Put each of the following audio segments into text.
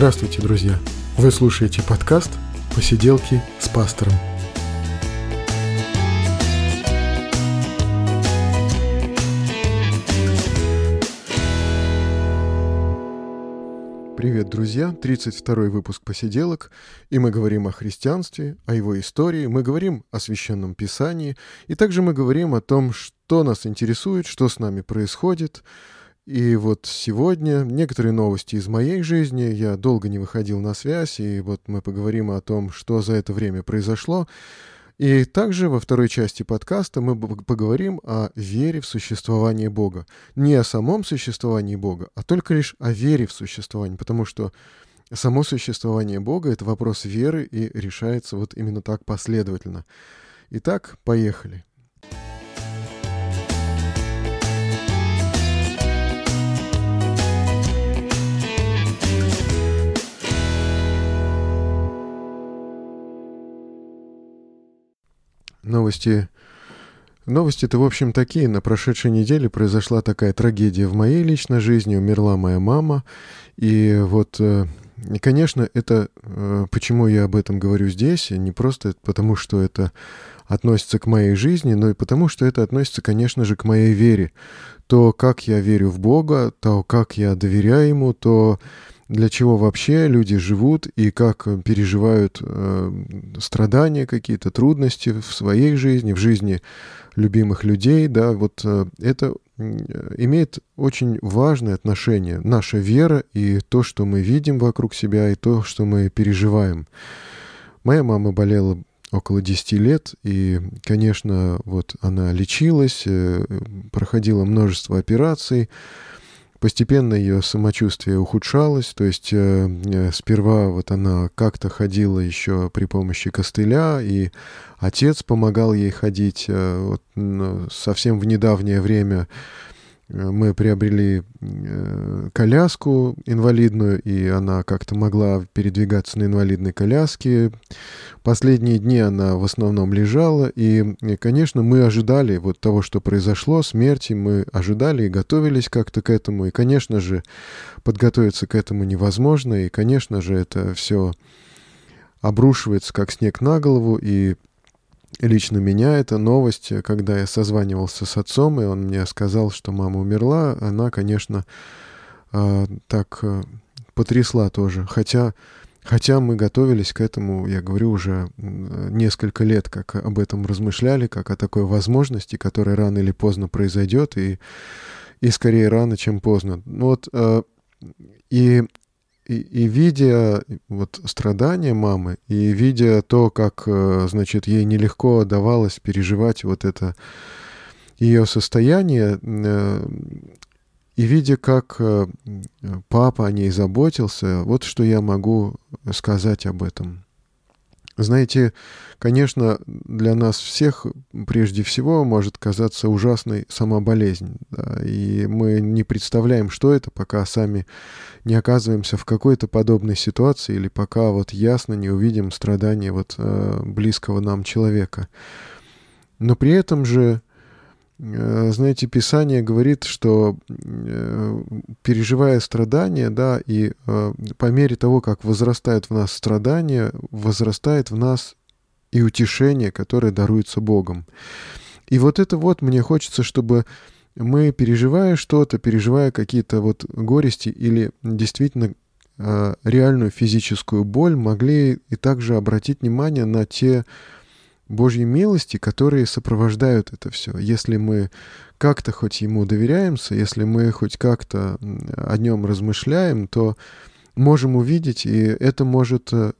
Здравствуйте, друзья! Вы слушаете подкаст «Посиделки с пастором». Привет, друзья! 32-й выпуск «Посиделок», и мы говорим о христианстве, о его истории, мы говорим о Священном Писании, и также мы говорим о том, что нас интересует, что с нами происходит – и вот сегодня некоторые новости из моей жизни. Я долго не выходил на связь, и вот мы поговорим о том, что за это время произошло. И также во второй части подкаста мы поговорим о вере в существование Бога. Не о самом существовании Бога, а только лишь о вере в существование, потому что само существование Бога — это вопрос веры и решается вот именно так последовательно. Итак, поехали. Новости... Новости-то, в общем, такие. На прошедшей неделе произошла такая трагедия в моей личной жизни. Умерла моя мама. И вот, э, конечно, это... Э, почему я об этом говорю здесь? Не просто потому, что это относится к моей жизни, но и потому, что это относится, конечно же, к моей вере. То, как я верю в Бога, то, как я доверяю Ему, то для чего вообще люди живут и как э, переживают э, страдания какие-то, трудности в своей жизни, в жизни любимых людей, да, вот э, это имеет очень важное отношение. Наша вера и то, что мы видим вокруг себя, и то, что мы переживаем. Моя мама болела около 10 лет, и, конечно, вот она лечилась, э, проходила множество операций, Постепенно ее самочувствие ухудшалось, то есть э, э, сперва вот она как-то ходила еще при помощи костыля, и отец помогал ей ходить. Э, вот, ну, совсем в недавнее время мы приобрели э, коляску инвалидную, и она как-то могла передвигаться на инвалидной коляске. Последние дни она в основном лежала, и, конечно, мы ожидали вот того, что произошло, смерти, мы ожидали и готовились как-то к этому, и, конечно же, подготовиться к этому невозможно, и, конечно же, это все обрушивается как снег на голову, и лично меня эта новость, когда я созванивался с отцом, и он мне сказал, что мама умерла, она, конечно, э, так э, потрясла тоже. Хотя, хотя мы готовились к этому, я говорю, уже несколько лет, как об этом размышляли, как о такой возможности, которая рано или поздно произойдет, и, и скорее рано, чем поздно. Ну вот, э, и и, и видя вот страдания мамы, и видя то, как, э, значит, ей нелегко давалось переживать вот это ее состояние, э, и видя, как э, папа о ней заботился, вот что я могу сказать об этом. Знаете, конечно, для нас всех прежде всего может казаться ужасной сама болезнь. Да, и мы не представляем, что это, пока сами не оказываемся в какой-то подобной ситуации или пока вот ясно не увидим страдания вот э, близкого нам человека. Но при этом же знаете, Писание говорит, что э, переживая страдания, да, и э, по мере того, как возрастают в нас страдания, возрастает в нас и утешение, которое даруется Богом. И вот это вот мне хочется, чтобы мы, переживая что-то, переживая какие-то вот горести или действительно реальную физическую боль, могли и также обратить внимание на те Божьей милости, которые сопровождают это все. Если мы как-то хоть Ему доверяемся, если мы хоть как-то о Нем размышляем, то можем увидеть, и это может э,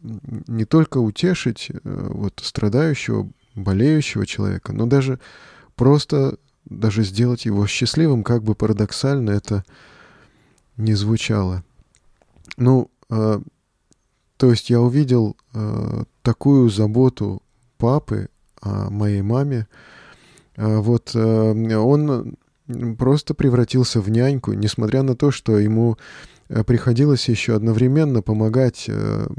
не только утешить э, вот, страдающего, болеющего человека, но даже просто даже сделать его счастливым, как бы парадоксально это не звучало. Ну, э, то есть я увидел э, такую заботу папы, о моей маме, э, вот э, он просто превратился в няньку, несмотря на то, что ему э, приходилось еще одновременно помогать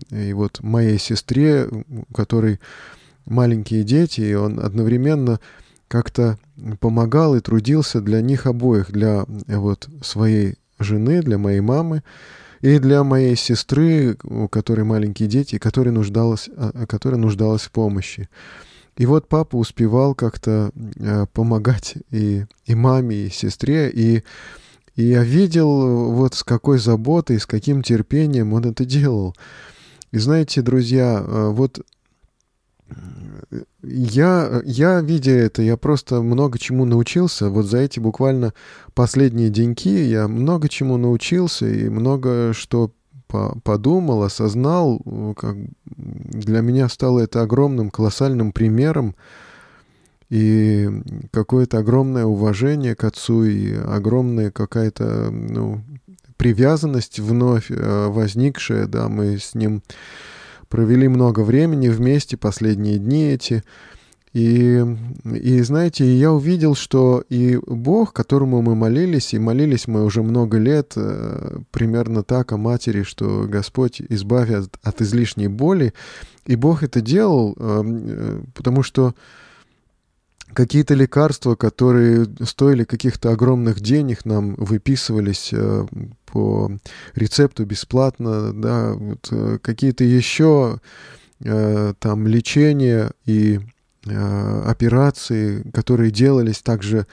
и вот моей сестре, у которой маленькие дети, и он одновременно как-то помогал и трудился для них обоих, для вот своей жены, для моей мамы, и для моей сестры, у которой маленькие дети, которая нуждалась, а, которая нуждалась в помощи. И вот папа успевал как-то э, помогать и, и маме, и сестре, и, и я видел вот с какой заботой, с каким терпением он это делал. И знаете, друзья, вот я, я, видя это, я просто много чему научился. Вот за эти буквально последние деньки я много чему научился и много что по подумал, осознал. Как для меня стало это огромным, колоссальным примером. И какое-то огромное уважение к отцу и огромная какая-то ну, привязанность вновь э, возникшая, да, мы с ним провели много времени вместе, последние дни эти. И, и знаете, я увидел, что и Бог, которому мы молились, и молились мы уже много лет, э, примерно так о матери, что Господь избави от, от излишней боли, и Бог это делал, э, э, потому что какие-то лекарства, которые стоили каких-то огромных денег, нам выписывались по рецепту бесплатно, да, вот, э, какие-то еще э, там лечения и э, операции, которые делались также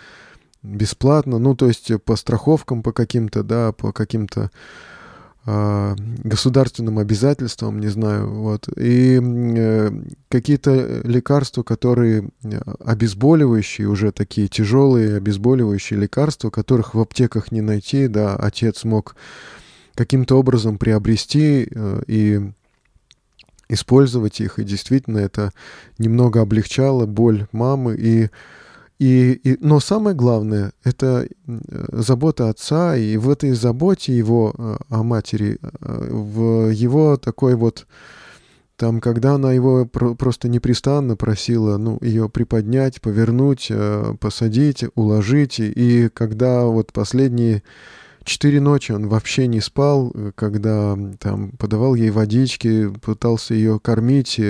бесплатно, ну, то есть по страховкам, по каким-то, да, по каким-то а, государственным обязательствам, не знаю, вот, и э, какие-то лекарства, которые э, обезболивающие, уже такие тяжелые обезболивающие лекарства, которых в аптеках не найти, да, отец мог каким-то образом приобрести э, и использовать их, и действительно это немного облегчало боль мамы, и и, и, но самое главное — это забота отца, и в этой заботе его э, о матери, э, в его такой вот там, когда она его просто непрестанно просила, ну, ее приподнять, повернуть, э, посадить, уложить, и когда вот последние четыре ночи он вообще не спал, когда там подавал ей водички, пытался ее кормить,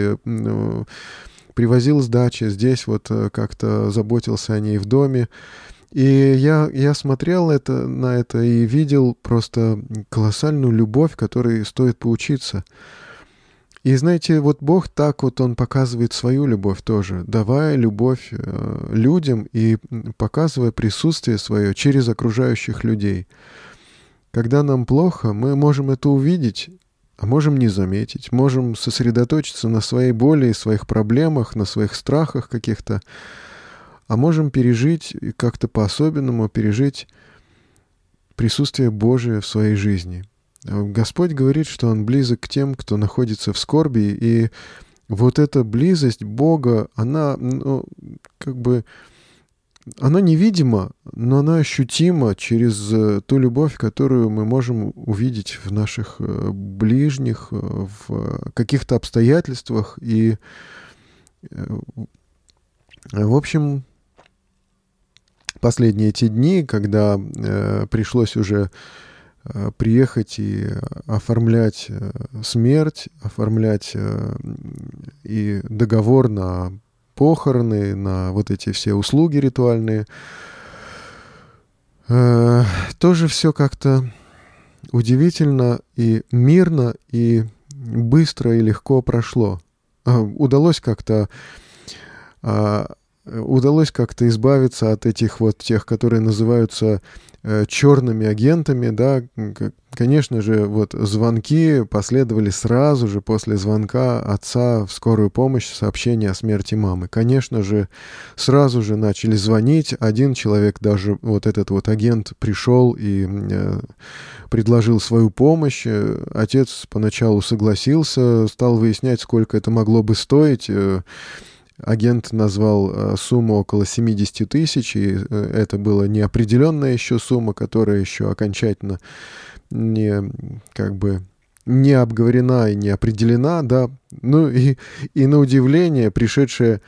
привозил с дачи, здесь вот э, как-то заботился о ней в доме. И я, я смотрел это, на это и видел просто колоссальную любовь, которой стоит поучиться. И знаете, вот Бог так вот Он показывает свою любовь тоже, давая любовь э, людям и показывая присутствие свое через окружающих людей. Когда нам плохо, мы можем это увидеть а можем не заметить, можем сосредоточиться на своей боли, своих проблемах, на своих страхах каких-то, а можем пережить как-то по-особенному, пережить присутствие Божие в своей жизни. Господь говорит, что Он близок к тем, кто находится в скорби, и вот эта близость Бога, она, ну, как бы, она невидима, но она ощутима через э, ту любовь, которую мы можем увидеть в наших э, ближних, э, в каких-то обстоятельствах. И, в общем, последние эти дни, когда пришлось уже приехать и оформлять смерть, оформлять и договор на похороны, на вот эти все услуги ритуальные. Э, тоже все как-то удивительно и мирно, и быстро и легко прошло. Э, удалось как-то э, удалось как-то избавиться от этих вот тех, которые называются Э, черными агентами, да, конечно же, вот звонки последовали сразу же после звонка отца в скорую помощь сообщение о смерти мамы. Конечно же, сразу же начали звонить. Один человек, даже вот этот вот агент, пришел и э, предложил свою помощь. Отец поначалу согласился, стал выяснять, сколько это могло бы стоить. Э, Агент назвал э, сумму около 70 тысяч, и э, это была неопределенная еще сумма, которая еще окончательно не, как бы, не обговорена и не определена, да. Ну и, и на удивление, пришедшая,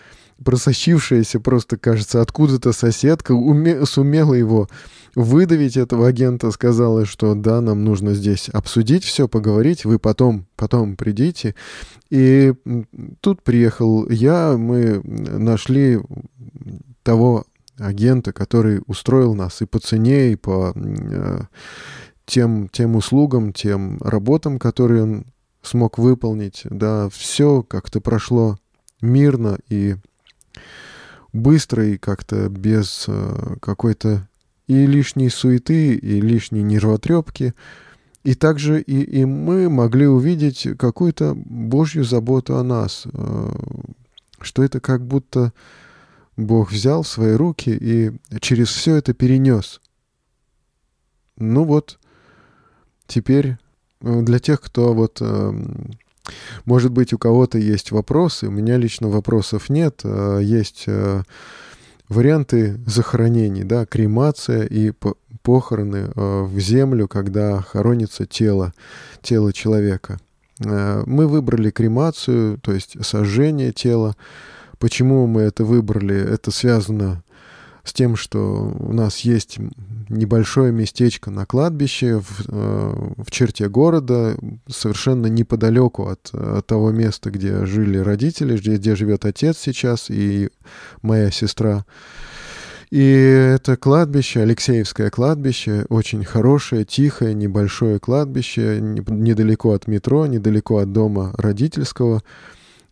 просочившаяся просто, кажется, откуда-то соседка уме, сумела его выдавить этого агента, сказала, что да, нам нужно здесь обсудить все, поговорить, вы потом, потом придите. И тут приехал я, мы нашли того агента, который устроил нас и по цене, и по э, тем, тем услугам, тем работам, которые он смог выполнить. Да, все как-то прошло мирно и быстро, и как-то без э, какой-то и лишней суеты, и лишней нервотрепки. И также и, и мы могли увидеть какую-то Божью заботу о нас, э, что это как будто Бог взял в свои руки и через все это перенес. Ну вот, теперь э, для тех, кто вот, эм, может быть, у кого-то есть вопросы, у меня лично вопросов нет, э, есть варианты захоронений, да, кремация и похороны э, в землю, когда хоронится тело, тело человека. Э, мы выбрали кремацию, то есть сожжение тела. Почему мы это выбрали? Это связано с тем, что у нас есть небольшое местечко на кладбище в, э, в черте города, совершенно неподалеку от, от того места, где жили родители, где, где живет отец сейчас и моя сестра. И это кладбище, Алексеевское кладбище, очень хорошее, тихое, небольшое кладбище, недалеко от метро, недалеко от дома родительского.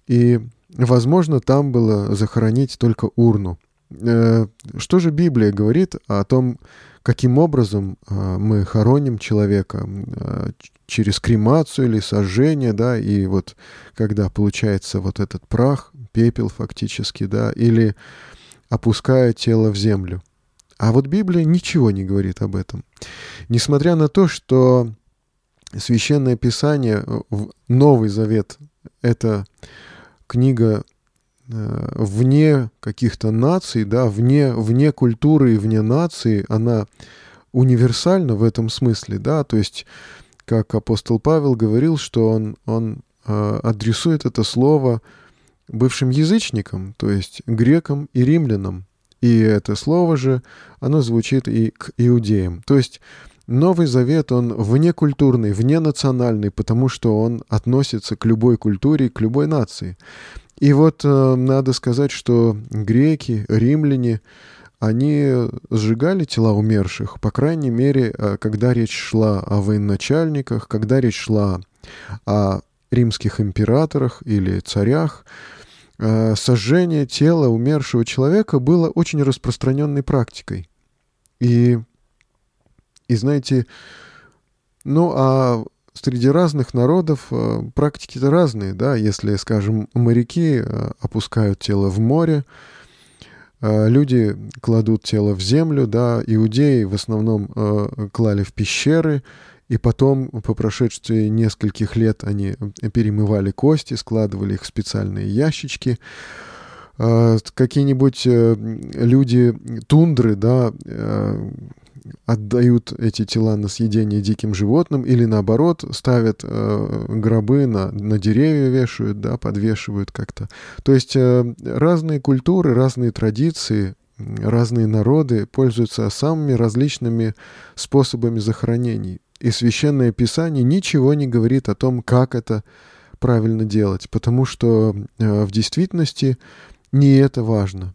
И, возможно, там было захоронить только урну. Э, что же Библия говорит о том, каким образом э, мы хороним человека э, через кремацию или сожжение, да, и вот когда получается вот этот прах, пепел фактически, да, или опуская тело в землю. А вот Библия ничего не говорит об этом. Несмотря на то, что Священное Писание, Новый Завет, это книга Э, вне каких-то наций, да, вне, вне культуры и вне нации, она универсальна в этом смысле, да, то есть, как апостол Павел говорил, что он, он э, адресует это слово бывшим язычникам, то есть грекам и римлянам. И это слово же, оно звучит и к иудеям. То есть Новый Завет, он внекультурный, вненациональный, потому что он относится к любой культуре, к любой нации. И вот э, надо сказать, что греки, римляне, они сжигали тела умерших, по крайней мере, э, когда речь шла о военачальниках, когда речь шла о римских императорах или царях, э, сожжение тела умершего человека было очень распространенной практикой. И, и знаете, ну а среди разных народов э, практики-то разные, да, если, скажем, моряки э, опускают тело в море, э, люди кладут тело в землю, да, иудеи в основном клали в пещеры, и потом, по прошествии нескольких лет, они перемывали кости, складывали их в специальные ящички. Какие-нибудь люди тундры, да, отдают эти тела на съедение диким животным или наоборот ставят э, гробы на, на деревья вешают, да, подвешивают как-то. То есть э, разные культуры, разные традиции, разные народы пользуются самыми различными способами захоронений. И священное писание ничего не говорит о том, как это правильно делать, потому что э, в действительности не это важно.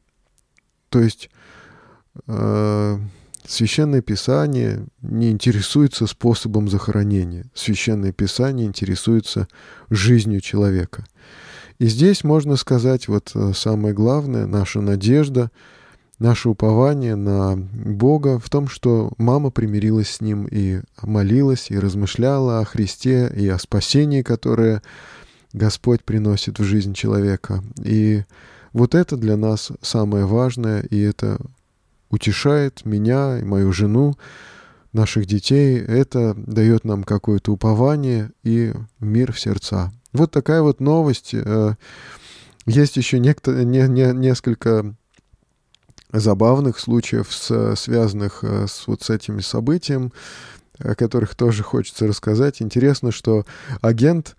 То есть э, Священное Писание не интересуется способом захоронения. Священное Писание интересуется жизнью человека. И здесь можно сказать вот э, самое главное, наша надежда, наше упование на Бога в том, что мама примирилась с Ним и молилась, и размышляла о Христе и о спасении, которое Господь приносит в жизнь человека. И вот это для нас самое важное, и это утешает меня и мою жену, наших детей. Это дает нам какое-то упование и мир в сердца. Вот такая вот новость. Э, есть еще некто, не, не, несколько забавных случаев, связанных э, с вот с этим событием, о которых тоже хочется рассказать. Интересно, что агент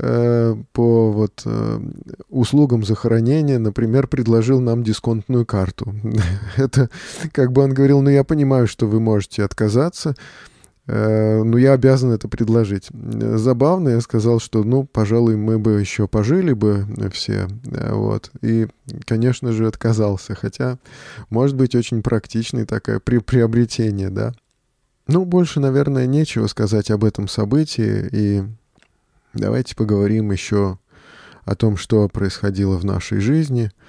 Э, по вот э, услугам захоронения, например, предложил нам дисконтную карту. Это как бы он говорил, ну я понимаю, что вы можете отказаться, э, но я обязан это предложить. Забавно, я сказал, что, ну, пожалуй, мы бы еще пожили бы все, вот. И, конечно же, отказался, хотя, может быть, очень практичный такое при приобретение, да. Ну, больше, наверное, нечего сказать об этом событии, и давайте поговорим еще о том, что происходило в нашей жизни –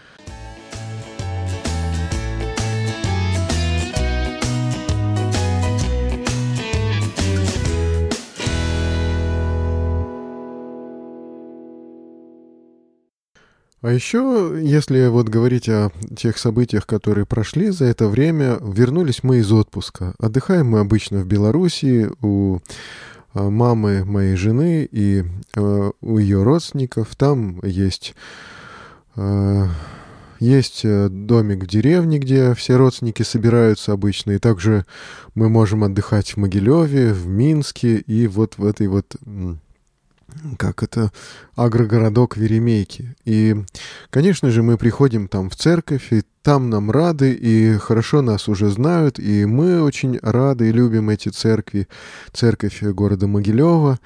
А еще, если вот говорить о тех событиях, которые прошли за это время, вернулись мы из отпуска. Отдыхаем мы обычно в Белоруссии у а, мамы моей жены и э, у ее родственников. Там есть, э, есть э, домик в деревне, где все родственники собираются обычно. И также мы можем отдыхать в Могилеве, в Минске и вот в этой вот как это, агрогородок Веремейки. И, конечно же, мы приходим там в церковь, и там нам рады, и хорошо нас уже знают, и мы очень рады и любим эти церкви. Церковь города Могилева,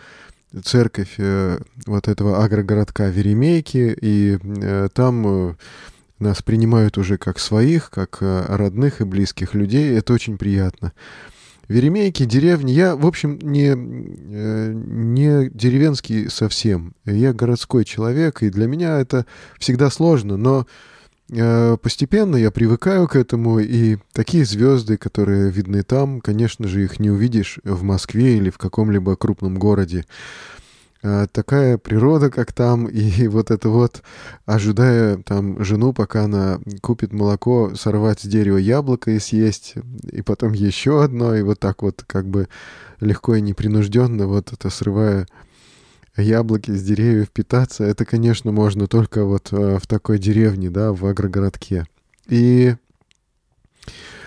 церковь э, вот этого агрогородка Веремейки, и э, там э, нас принимают уже как своих, как родных и близких людей. Это очень приятно. Веремейки, деревни. Я, в общем, не, э, не деревенский совсем. Я городской человек, и для меня это всегда сложно, но э, постепенно я привыкаю к этому, и такие звезды, которые видны там, конечно же, их не увидишь в Москве или в каком-либо крупном городе. А, такая природа, как там, и вот это вот, ожидая там жену, пока она купит молоко, сорвать с дерева яблоко и съесть, и потом еще одно, и вот так вот как бы легко и непринужденно вот это срывая яблоки с деревьев питаться, это, конечно, можно только вот а, в такой деревне, да, в агрогородке. И Э,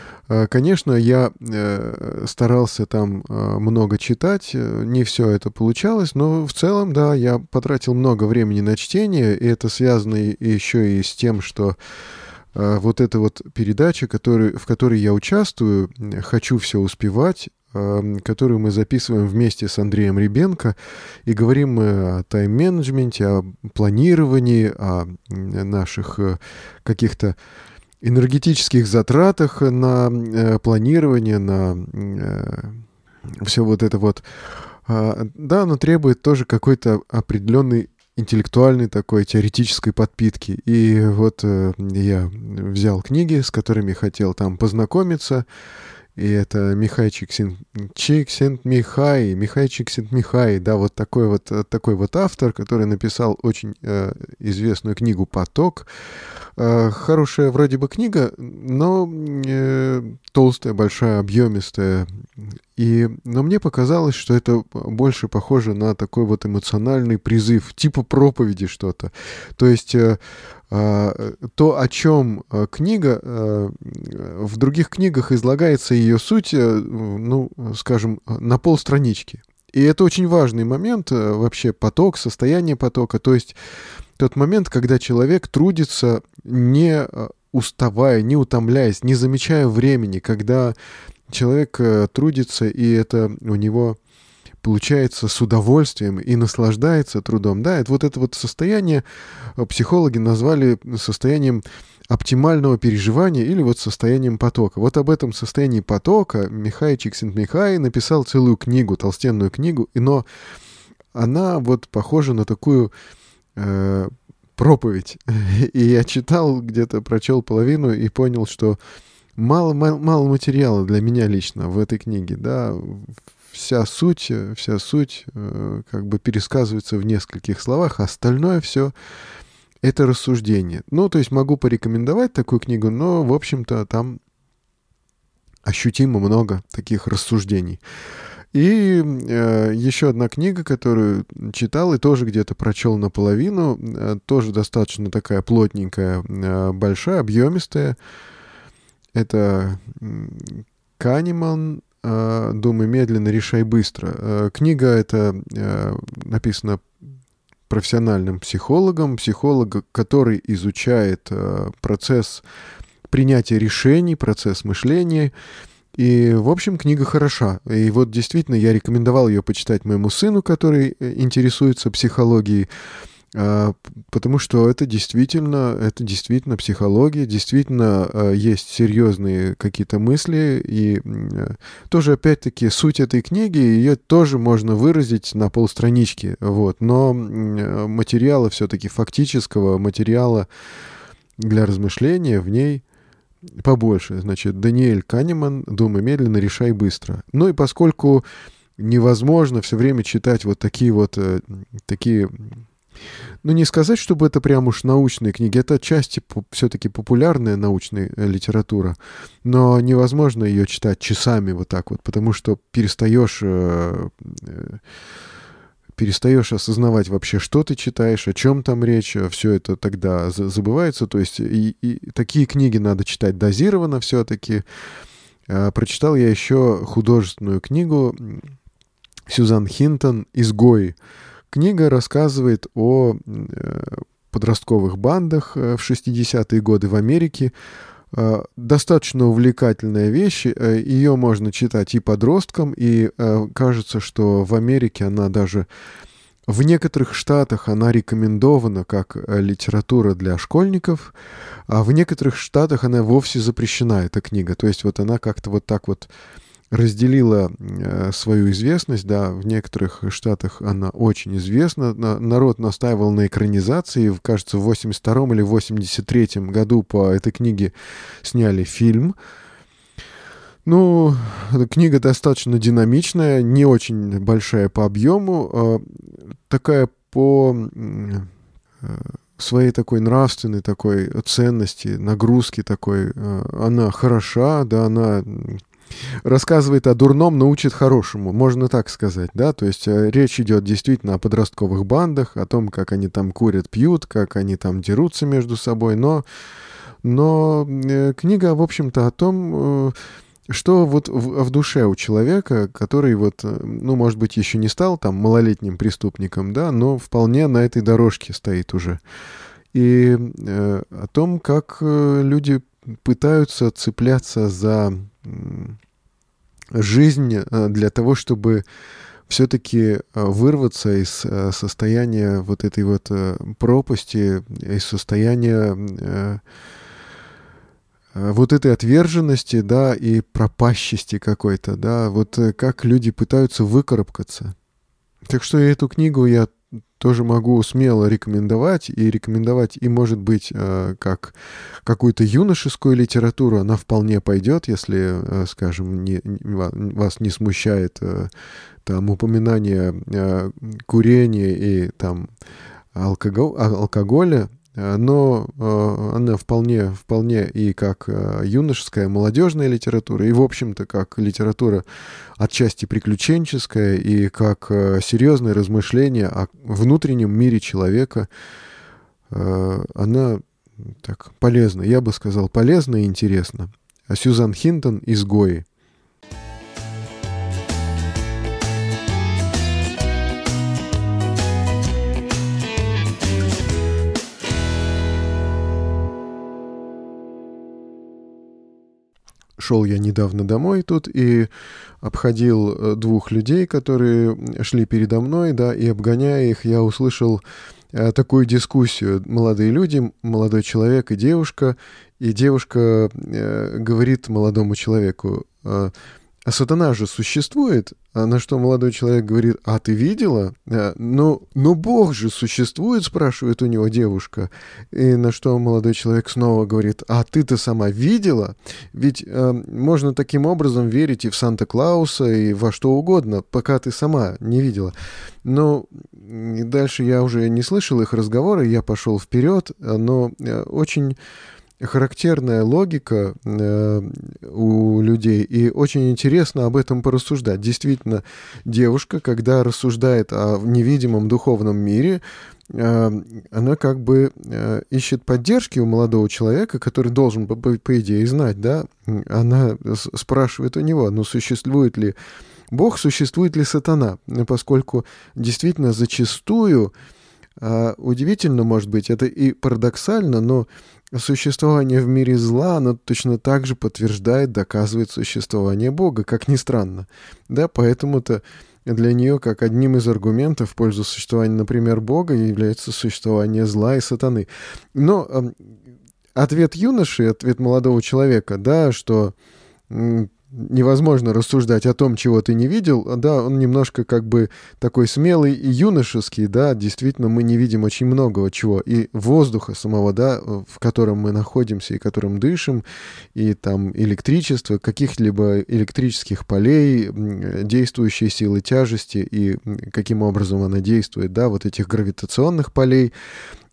конечно, я э, старался там э, много читать, не все это получалось, но в целом, да, я потратил много времени на чтение, и это связано еще и с тем, что вот эта вот передача, который, в которой я участвую, «Хочу все успевать», которую мы записываем вместе с Андреем Ребенко, и говорим мы о тайм-менеджменте, о планировании, о наших каких-то энергетических затратах на э, планирование, на э, все вот это вот. А, да, оно требует тоже какой-то определенной интеллектуальной такой теоретической подпитки. И вот э, я взял книги, с которыми хотел там познакомиться, и это Михай Чиксент-Михай, Михай Чиксент-Михай, да, вот такой вот, такой вот автор, который написал очень э, известную книгу «Поток». Э, хорошая вроде бы книга, но э, толстая, большая, объемистая. И, но мне показалось, что это больше похоже на такой вот эмоциональный призыв, типа проповеди что-то. То есть э, а, то, о чем книга, в других книгах излагается ее суть, ну, скажем, на полстранички. И это очень важный момент, вообще поток, состояние потока, то есть тот момент, когда человек трудится не уставая, не утомляясь, не замечая времени, когда человек трудится, и это у него получается с удовольствием и наслаждается трудом. Да, это вот это вот состояние э, психологи назвали состоянием оптимального переживания или вот состоянием потока. Вот об этом состоянии потока Михай Чиксент-Михай написал целую книгу, толстенную книгу, но она вот похожа на такую э, проповедь. И я читал, где-то прочел половину и понял, что мало, мало, мало материала для меня лично в этой книге, да, вся суть, вся суть э, как бы пересказывается в нескольких словах, а остальное все это рассуждение. Ну, то есть могу порекомендовать такую книгу, но, в общем-то, там ощутимо много таких рассуждений. И э, еще одна книга, которую читал и тоже где-то прочел наполовину, э, тоже достаточно такая плотненькая, э, большая, объемистая. Это Канеман Э, «Думай медленно, решай быстро». Э, книга эта э, написана профессиональным психологом, психолог, который изучает процесс принятия решений, процесс мышления. И, в общем, книга хороша. И вот действительно я рекомендовал ее почитать моему сыну, который интересуется психологией. а, потому что это действительно, это действительно психология, действительно а, есть серьезные какие-то мысли, и тоже, опять-таки, суть этой книги, ее тоже можно выразить на полстранички, вот, но материала все-таки фактического, материала для размышления в ней побольше. Значит, Даниэль Канеман «Думай медленно, решай быстро». Ну и поскольку невозможно все время читать вот такие вот э, такие ну, не сказать, чтобы это прям уж научные книги, это отчасти все-таки популярная научная э, литература, но невозможно ее читать часами вот так вот, потому что перестаешь э, перестаешь осознавать вообще, что ты читаешь, о чем там речь, все это тогда забывается. То есть и, и такие книги надо читать дозированно все-таки. А, прочитал я еще художественную книгу Сюзан Хинтон «Изгои». Книга рассказывает о э, подростковых бандах э, в 60-е годы в Америке. Э, достаточно увлекательная вещь. Ее можно читать и подросткам, и кажется, что в Америке она даже в некоторых штатах она рекомендована как литература для школьников, а в некоторых штатах она вовсе запрещена, эта книга. То есть вот она как-то вот так вот разделила э, свою известность, да, в некоторых штатах она очень известна. Народ настаивал на экранизации, кажется, в 82 или 83 году по этой книге сняли фильм. Ну, книга достаточно динамичная, не очень большая по объему, а такая по э, своей такой нравственной такой ценности, нагрузки такой, э, она хороша, да, она рассказывает о дурном, научит хорошему, можно так сказать, да, то есть э, речь идет действительно о подростковых бандах, о том, как они там курят, пьют, как они там дерутся между собой, но, но э, книга, в общем-то, о том, э, что вот в, в душе у человека, который вот, ну, может быть, еще не стал там малолетним преступником, да, но вполне на этой дорожке стоит уже. И о том, как люди пытаются цепляться за жизнь э, для того, чтобы все-таки э, вырваться из э, состояния вот этой вот пропасти, из состояния вот этой отверженности, да, и пропащести какой-то, да, вот как люди пытаются выкарабкаться. Так что эту книгу я тоже могу смело рекомендовать, и рекомендовать, и, может быть, э, как какую-то юношескую литературу, она вполне пойдет, если, э, скажем, не, вас не смущает э, там упоминание курения и там алкоголя, Э, но э, она вполне, вполне и как э, юношеская, молодежная литература, и, в общем-то, как литература отчасти приключенческая, и как серьезное размышление о внутреннем мире человека, она так полезна, я бы сказал, полезна и интересна. Сьюзан Хинтон «Изгои». Шел я недавно домой тут и обходил э, двух людей, которые шли передо мной, да, и обгоняя их, я услышал э, такую дискуссию. Молодые люди, молодой человек и девушка, и девушка э, говорит молодому человеку, а сатана же существует? А на что молодой человек говорит, а ты видела? А, ну, ну Бог же существует, спрашивает у него девушка. И на что молодой человек снова говорит, а ты-то сама видела? Ведь э, можно таким образом верить и в Санта-Клауса, и во что угодно, пока ты сама не видела. Но дальше я уже не слышал их разговора, я пошел вперед, но э, очень характерная логика э, у людей, и очень интересно об этом порассуждать. Действительно, девушка, когда рассуждает о невидимом духовном мире, э, она как бы э, ищет поддержки у молодого человека, который должен, по, по идее, знать, да, она спрашивает у него, ну, существует ли Бог, существует ли сатана, поскольку действительно зачастую, э, удивительно, может быть, это и парадоксально, но существование в мире зла, оно точно так же подтверждает, доказывает существование Бога, как ни странно. Да, поэтому-то для нее как одним из аргументов в пользу существования, например, Бога является существование зла и сатаны. Но ответ юноши, ответ молодого человека, да, что невозможно рассуждать о том, чего ты не видел, да, он немножко как бы такой смелый и юношеский, да, действительно мы не видим очень многого чего, и воздуха самого, да, в котором мы находимся и которым дышим, и там электричество, каких-либо электрических полей, действующие силы тяжести и каким образом она действует, да, вот этих гравитационных полей,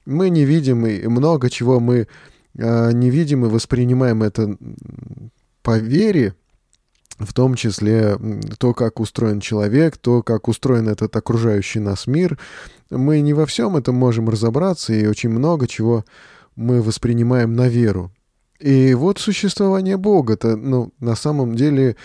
мы не видим, и много чего мы э, не видим и воспринимаем это по вере, в том числе то, как устроен человек, то, как устроен этот окружающий нас мир. Мы не во всем этом можем разобраться, и очень много чего мы воспринимаем на веру. И вот существование Бога-то, ну, на самом деле,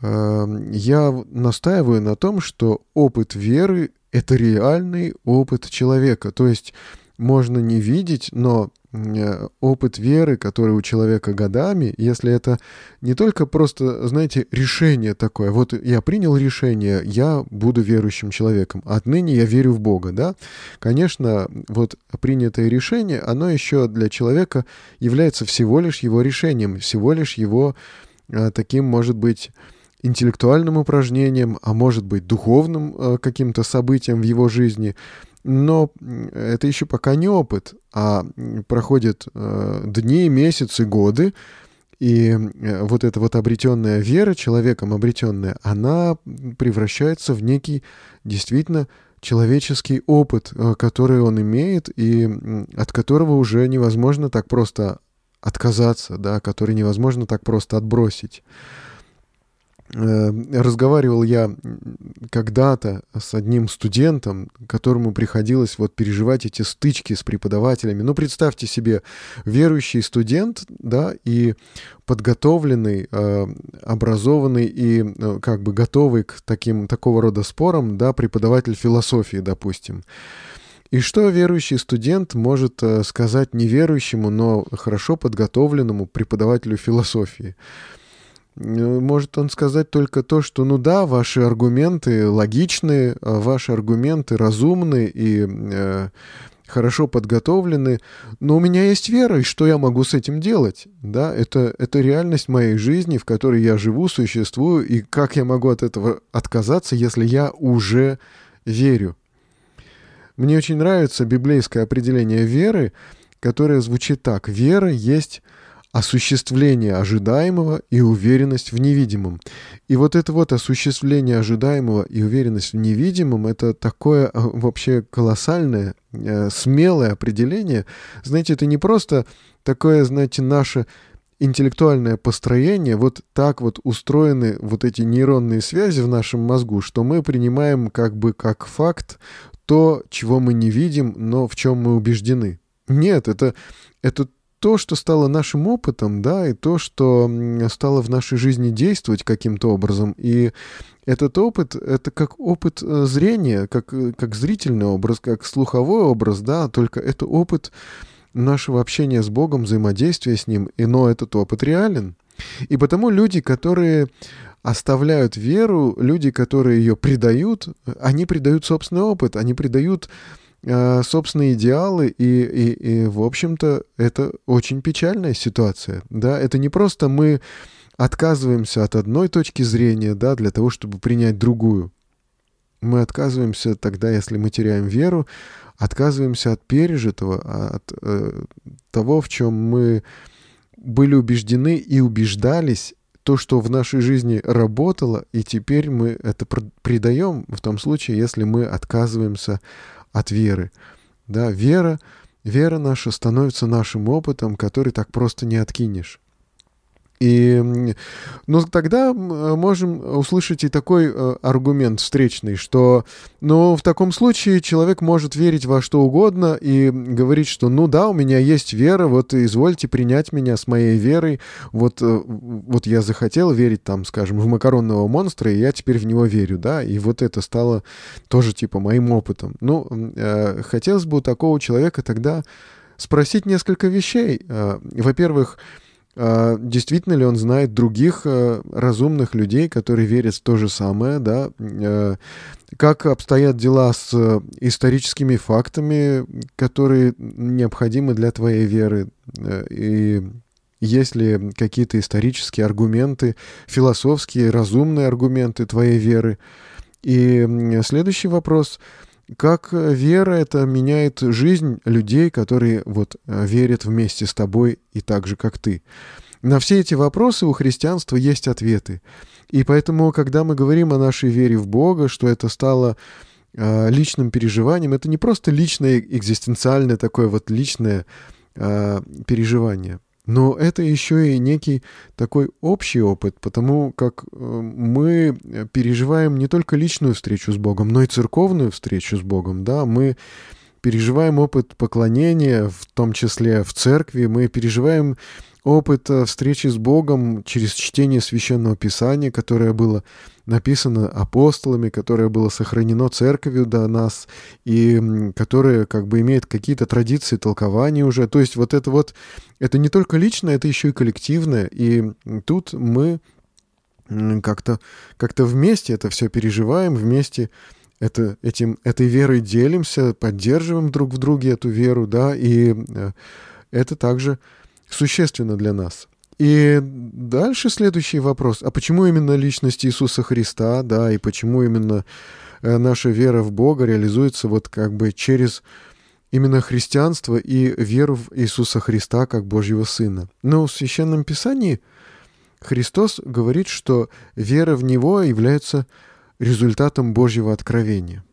э, я настаиваю на том, что опыт веры — это реальный опыт человека. То есть можно не видеть, но опыт веры, который у человека годами, если это не только просто, знаете, решение такое, вот я принял решение, я буду верующим человеком, отныне я верю в Бога, да, конечно, вот принятое решение, оно еще для человека является всего лишь его решением, всего лишь его э, таким, может быть, интеллектуальным упражнением, а может быть, духовным э, каким-то событием в его жизни – но это еще пока не опыт, а проходят э, дни, месяцы, годы, и вот эта вот обретенная вера, человеком обретенная, она превращается в некий действительно человеческий опыт, э, который он имеет, и от которого уже невозможно так просто отказаться, да, который невозможно так просто отбросить. Э, разговаривал я когда-то с одним студентом, которому приходилось вот переживать эти стычки с преподавателями. Ну, представьте себе, верующий студент, да, и подготовленный, э, образованный и э, как бы готовый к таким, такого рода спорам, да, преподаватель философии, допустим. И что верующий студент может сказать неверующему, но хорошо подготовленному преподавателю философии? Э, может он сказать только то, что, ну да, ваши аргументы логичны, а ваши аргументы разумны и э, хорошо подготовлены, но у меня есть вера, и что я могу с этим делать? Да, это, это реальность моей жизни, в которой я живу, существую, и как я могу от этого отказаться, если я уже верю? Мне очень нравится библейское определение веры, которое звучит так. Вера есть осуществление ожидаемого и уверенность в невидимом. И вот это вот осуществление ожидаемого и уверенность в невидимом, это такое а, вообще колоссальное, э, смелое определение. Знаете, это не просто такое, знаете, наше интеллектуальное построение, вот так вот устроены вот эти нейронные связи в нашем мозгу, что мы принимаем как бы как факт то, чего мы не видим, но в чем мы убеждены. Нет, это, это то, что стало нашим опытом, да, и то, что стало в нашей жизни действовать каким-то образом. И этот опыт, это как опыт э, зрения, как, э, как зрительный образ, как слуховой образ, да, только это опыт нашего общения с Богом, взаимодействия с Ним, и, но этот опыт реален. И потому люди, которые оставляют веру, люди, которые ее предают, они предают собственный опыт, они предают собственные идеалы, и, и, и, в общем-то, это очень печальная ситуация. Да? Это не просто мы отказываемся от одной точки зрения да, для того, чтобы принять другую. Мы отказываемся тогда, если мы теряем веру, отказываемся от пережитого, от э, того, в чем мы были убеждены и убеждались, то, что в нашей жизни работало, и теперь мы это предаем в том случае, если мы отказываемся от веры. Да, вера, вера наша становится нашим опытом, который так просто не откинешь. И ну, тогда можем услышать и такой э, аргумент встречный, что ну, в таком случае человек может верить во что угодно и говорить, что ну да, у меня есть вера, вот извольте принять меня с моей верой, вот, э, вот я захотел верить там, скажем, в макаронного монстра, и я теперь в него верю, да, и вот это стало тоже типа моим опытом. Ну, э, хотелось бы у такого человека тогда спросить несколько вещей. Во-первых, действительно ли он знает других а, разумных людей, которые верят в то же самое, да, а, как обстоят дела с историческими фактами, которые необходимы для твоей веры, и есть ли какие-то исторические аргументы, философские, разумные аргументы твоей веры. И следующий вопрос — как вера это меняет жизнь людей, которые вот верят вместе с тобой и так же, как ты. На все эти вопросы у христианства есть ответы. И поэтому, когда мы говорим о нашей вере в Бога, что это стало э, личным переживанием, это не просто личное экзистенциальное такое вот личное э, переживание. Но это еще и некий такой общий опыт, потому как э, мы переживаем не только личную встречу с Богом, но и церковную встречу с Богом. Да? Мы переживаем опыт поклонения, в том числе в церкви, мы переживаем опыт э, встречи с Богом через чтение священного писания, которое было написано апостолами, которое было сохранено церковью до нас и которое как бы имеет какие-то традиции толкования уже. То есть вот это вот, это не только личное, это еще и коллективное. И тут мы как-то как вместе это все переживаем, вместе это, этим, этой верой делимся, поддерживаем друг в друге эту веру, да, и э, это также существенно для нас. И дальше следующий вопрос. А почему именно личность Иисуса Христа, да, и почему именно э, наша вера в Бога реализуется вот как бы через именно христианство и веру в Иисуса Христа как Божьего Сына? Но в Священном Писании Христос говорит, что вера в Него является результатом Божьего откровения.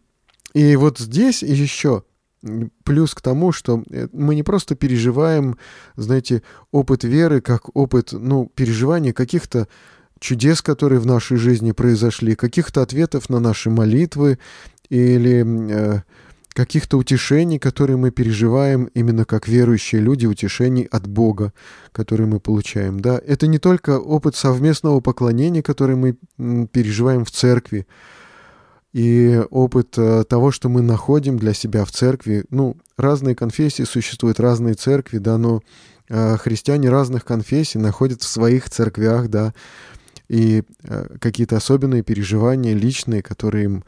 И вот здесь еще плюс к тому, что э, мы не просто переживаем, знаете, опыт веры как опыт, ну, переживания каких-то чудес, которые в нашей жизни произошли, каких-то ответов на наши молитвы или э, каких-то утешений, которые мы переживаем именно как верующие люди, утешений от Бога, которые мы получаем. Да? Это не только опыт совместного поклонения, который мы переживаем в церкви, и опыт э, того, что мы находим для себя в церкви. Ну, разные конфессии существуют, разные церкви, да, но э, христиане разных конфессий находят в своих церквях, да, и э, какие-то особенные переживания личные, которые им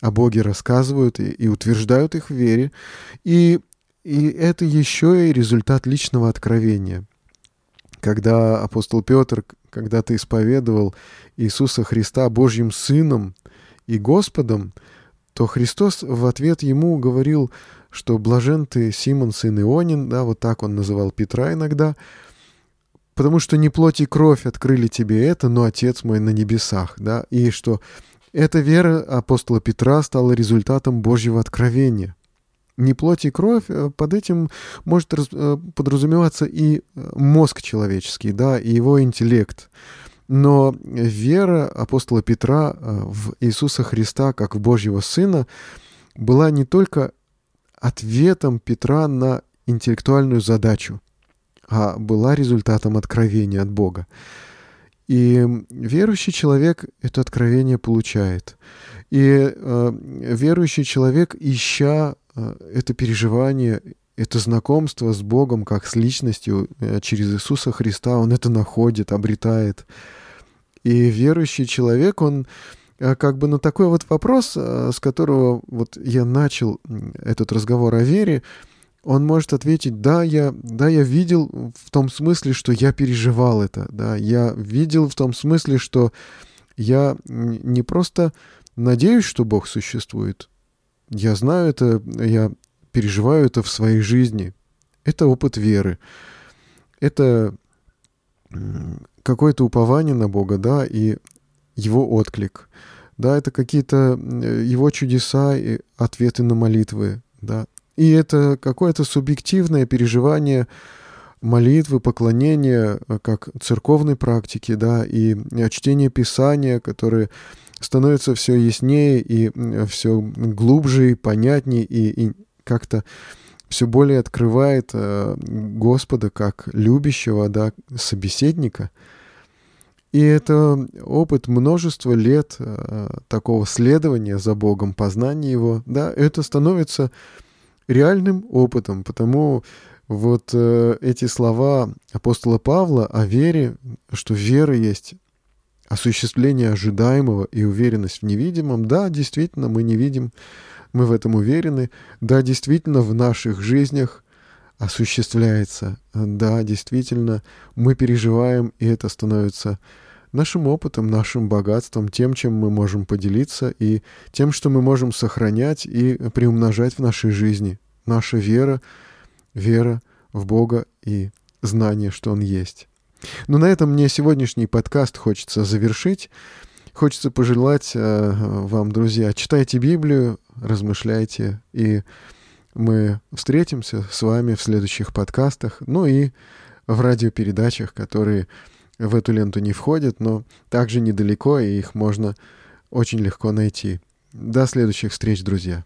о Боге рассказывают и, и утверждают их в вере. И, и это еще и результат личного откровения. Когда апостол Петр когда-то исповедовал Иисуса Христа Божьим Сыном, и Господом, то Христос в ответ ему говорил, что блажен ты, Симон, сын Ионин, да, вот так он называл Петра иногда, потому что не плоть и кровь открыли тебе это, но Отец мой на небесах, да, и что эта вера апостола Петра стала результатом Божьего откровения. Не плоть и кровь, э, под этим может э, подразумеваться и э, мозг человеческий, да, и его интеллект. Но вера апостола Петра э, в Иисуса Христа как в Божьего Сына была не только ответом Петра на интеллектуальную задачу, а была результатом откровения от Бога. И верующий человек это откровение получает. И э, верующий человек, ища э, это переживание, это знакомство с Богом, как с личностью э, через Иисуса Христа, он это находит, обретает. И верующий человек, он э, как бы на такой вот вопрос, э, с которого вот я начал этот разговор о вере, он может ответить, да, я, да, я видел в том смысле, что я переживал это, да, я видел в том смысле, что я не просто надеюсь, что Бог существует, я знаю это, я переживаю это в своей жизни. Это опыт веры. Это какое-то упование на Бога, да, и его отклик. Да, это какие-то его чудеса и ответы на молитвы, да. И это какое-то субъективное переживание молитвы, поклонения, э, как церковной практики, да, и чтение Писания, которое становится все яснее и все глубже и понятнее и, и как-то все более открывает э, Господа как любящего, да, собеседника. И это опыт множества лет э, такого следования за Богом, познания Его, да, это становится реальным опытом, потому Вот э, эти слова апостола Павла о вере, что вера есть осуществление ожидаемого и уверенность в невидимом, да, действительно, мы не видим, мы в этом уверены, да, действительно, в наших жизнях осуществляется, да, действительно, мы переживаем, и это становится нашим опытом, нашим богатством, тем, чем мы можем поделиться, и тем, что мы можем сохранять и приумножать в нашей жизни. Наша вера, вера в Бога и знание, что Он есть. Но на этом мне сегодняшний подкаст хочется завершить. Хочется пожелать э, вам, друзья, читайте Библию, размышляйте, и мы встретимся с вами в следующих подкастах, ну и в радиопередачах, которые в эту ленту не входят, но также недалеко, и их можно очень легко найти. До следующих встреч, друзья.